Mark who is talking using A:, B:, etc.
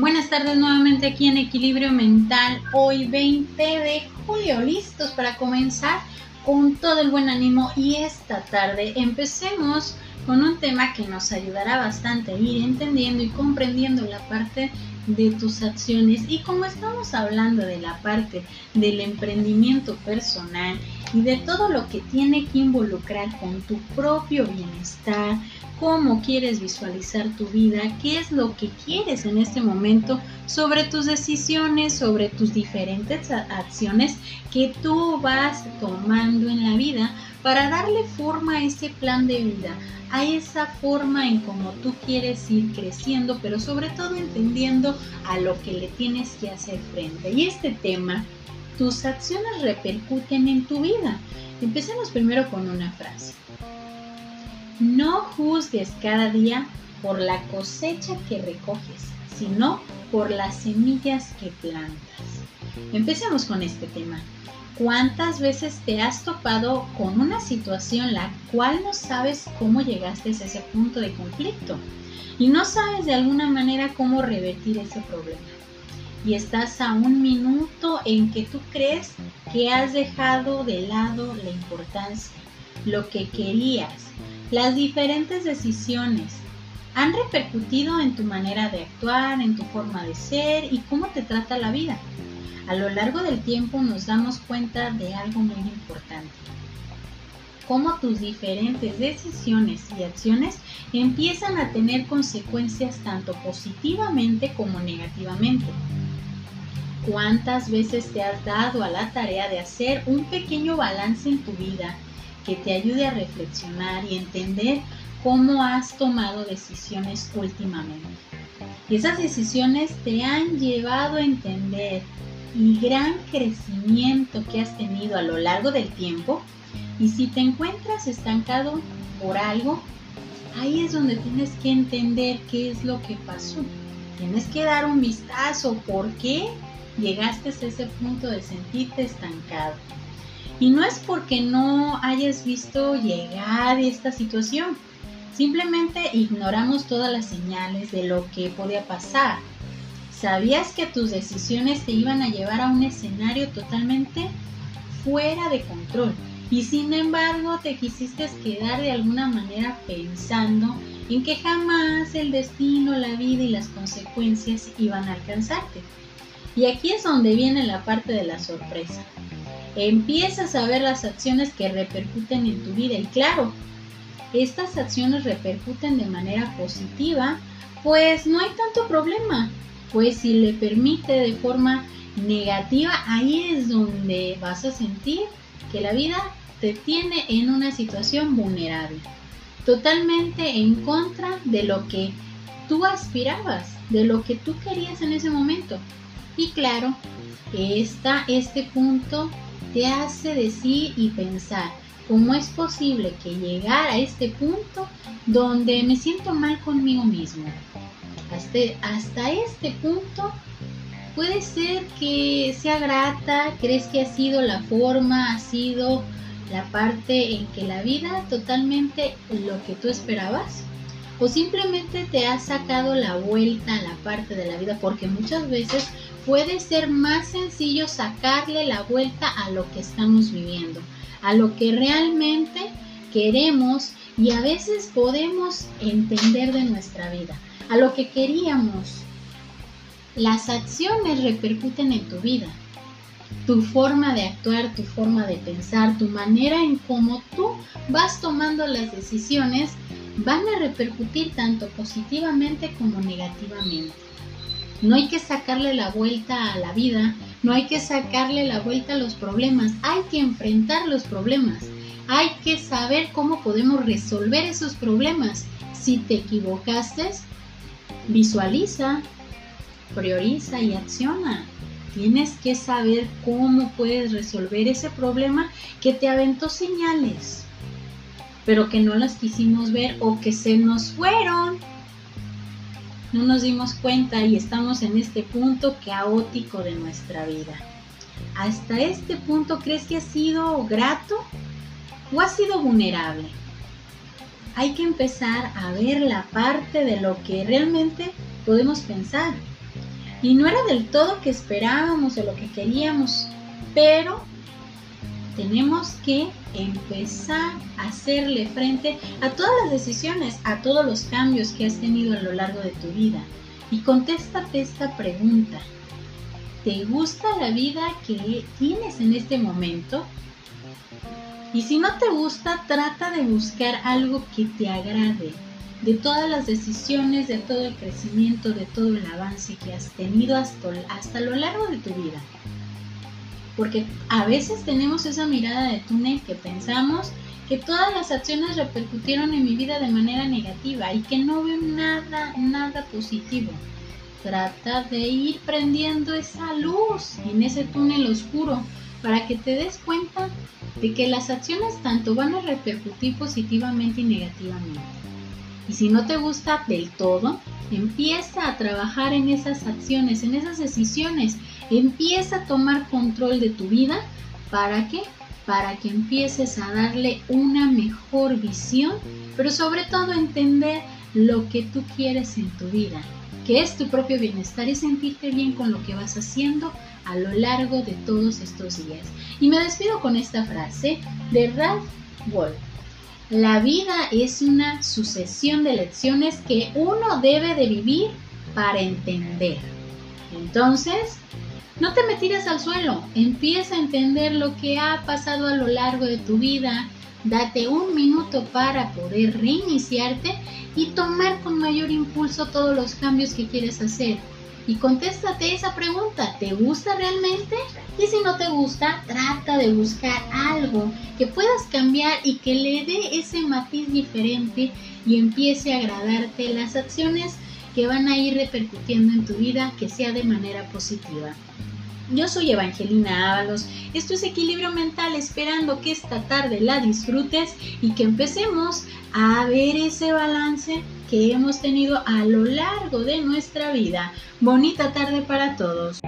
A: Buenas tardes nuevamente aquí en Equilibrio Mental, hoy 20 de julio, listos para comenzar con todo el buen ánimo y esta tarde empecemos con un tema que nos ayudará bastante a ir entendiendo y comprendiendo la parte de tus acciones. Y como estamos hablando de la parte del emprendimiento personal y de todo lo que tiene que involucrar con tu propio bienestar, cómo quieres visualizar tu vida, qué es lo que quieres en este momento, sobre tus decisiones, sobre tus diferentes acciones que tú vas tomando en la vida para darle forma a ese plan de vida, a esa forma en cómo tú quieres ir creciendo, pero sobre todo entendiendo a lo que le tienes que hacer frente. Y este tema, tus acciones repercuten en tu vida. Empecemos primero con una frase. No juzgues cada día por la cosecha que recoges, sino por las semillas que plantas. Empecemos con este tema. ¿Cuántas veces te has topado con una situación la cual no sabes cómo llegaste a ese punto de conflicto y no sabes de alguna manera cómo revertir ese problema? Y estás a un minuto en que tú crees que has dejado de lado la importancia, lo que querías, las diferentes decisiones han repercutido en tu manera de actuar, en tu forma de ser y cómo te trata la vida. A lo largo del tiempo nos damos cuenta de algo muy importante. Cómo tus diferentes decisiones y acciones empiezan a tener consecuencias tanto positivamente como negativamente. ¿Cuántas veces te has dado a la tarea de hacer un pequeño balance en tu vida que te ayude a reflexionar y entender cómo has tomado decisiones últimamente. Y esas decisiones te han llevado a entender el gran crecimiento que has tenido a lo largo del tiempo. Y si te encuentras estancado por algo, ahí es donde tienes que entender qué es lo que pasó. Tienes que dar un vistazo por qué llegaste a ese punto de sentirte estancado. Y no es porque no hayas visto llegar esta situación, simplemente ignoramos todas las señales de lo que podía pasar. ¿Sabías que tus decisiones te iban a llevar a un escenario totalmente fuera de control? Y sin embargo te quisiste quedar de alguna manera pensando en que jamás el destino, la vida y las consecuencias iban a alcanzarte. Y aquí es donde viene la parte de la sorpresa empiezas a ver las acciones que repercuten en tu vida y claro, estas acciones repercuten de manera positiva, pues no hay tanto problema, pues si le permite de forma negativa, ahí es donde vas a sentir que la vida te tiene en una situación vulnerable, totalmente en contra de lo que tú aspirabas, de lo que tú querías en ese momento. Y claro, está este punto te hace decir y pensar cómo es posible que llegar a este punto donde me siento mal conmigo mismo. Hasta, hasta este punto puede ser que sea grata, crees que ha sido la forma, ha sido la parte en que la vida totalmente lo que tú esperabas o simplemente te ha sacado la vuelta a la parte de la vida porque muchas veces puede ser más sencillo sacarle la vuelta a lo que estamos viviendo, a lo que realmente queremos y a veces podemos entender de nuestra vida, a lo que queríamos. Las acciones repercuten en tu vida. Tu forma de actuar, tu forma de pensar, tu manera en cómo tú vas tomando las decisiones van a repercutir tanto positivamente como negativamente. No hay que sacarle la vuelta a la vida, no hay que sacarle la vuelta a los problemas, hay que enfrentar los problemas, hay que saber cómo podemos resolver esos problemas. Si te equivocaste, visualiza, prioriza y acciona. Tienes que saber cómo puedes resolver ese problema que te aventó señales, pero que no las quisimos ver o que se nos fueron no nos dimos cuenta y estamos en este punto caótico de nuestra vida. ¿Hasta este punto crees que ha sido grato o ha sido vulnerable? Hay que empezar a ver la parte de lo que realmente podemos pensar. Y no era del todo que esperábamos o lo que queríamos, pero tenemos que empezar a hacerle frente a todas las decisiones, a todos los cambios que has tenido a lo largo de tu vida. Y contéstate esta pregunta. ¿Te gusta la vida que tienes en este momento? Y si no te gusta, trata de buscar algo que te agrade, de todas las decisiones, de todo el crecimiento, de todo el avance que has tenido hasta, hasta lo largo de tu vida. Porque a veces tenemos esa mirada de túnel que pensamos que todas las acciones repercutieron en mi vida de manera negativa y que no veo nada, nada positivo. Trata de ir prendiendo esa luz en ese túnel oscuro para que te des cuenta de que las acciones tanto van a repercutir positivamente y negativamente. Y si no te gusta del todo, empieza a trabajar en esas acciones, en esas decisiones. Empieza a tomar control de tu vida. ¿Para qué? Para que empieces a darle una mejor visión, pero sobre todo entender lo que tú quieres en tu vida, que es tu propio bienestar y sentirte bien con lo que vas haciendo a lo largo de todos estos días. Y me despido con esta frase de Ralph Waldo. La vida es una sucesión de lecciones que uno debe de vivir para entender. Entonces, no te me tires al suelo, empieza a entender lo que ha pasado a lo largo de tu vida, date un minuto para poder reiniciarte y tomar con mayor impulso todos los cambios que quieres hacer y contéstate esa pregunta, ¿te gusta realmente? Y si no te gusta, trata de buscar algo que puedas cambiar y que le dé ese matiz diferente y empiece a agradarte las acciones que van a ir repercutiendo en tu vida, que sea de manera positiva. Yo soy Evangelina Ábalos, esto es Equilibrio Mental, esperando que esta tarde la disfrutes y que empecemos a ver ese balance que hemos tenido a lo largo de nuestra vida. Bonita tarde para todos.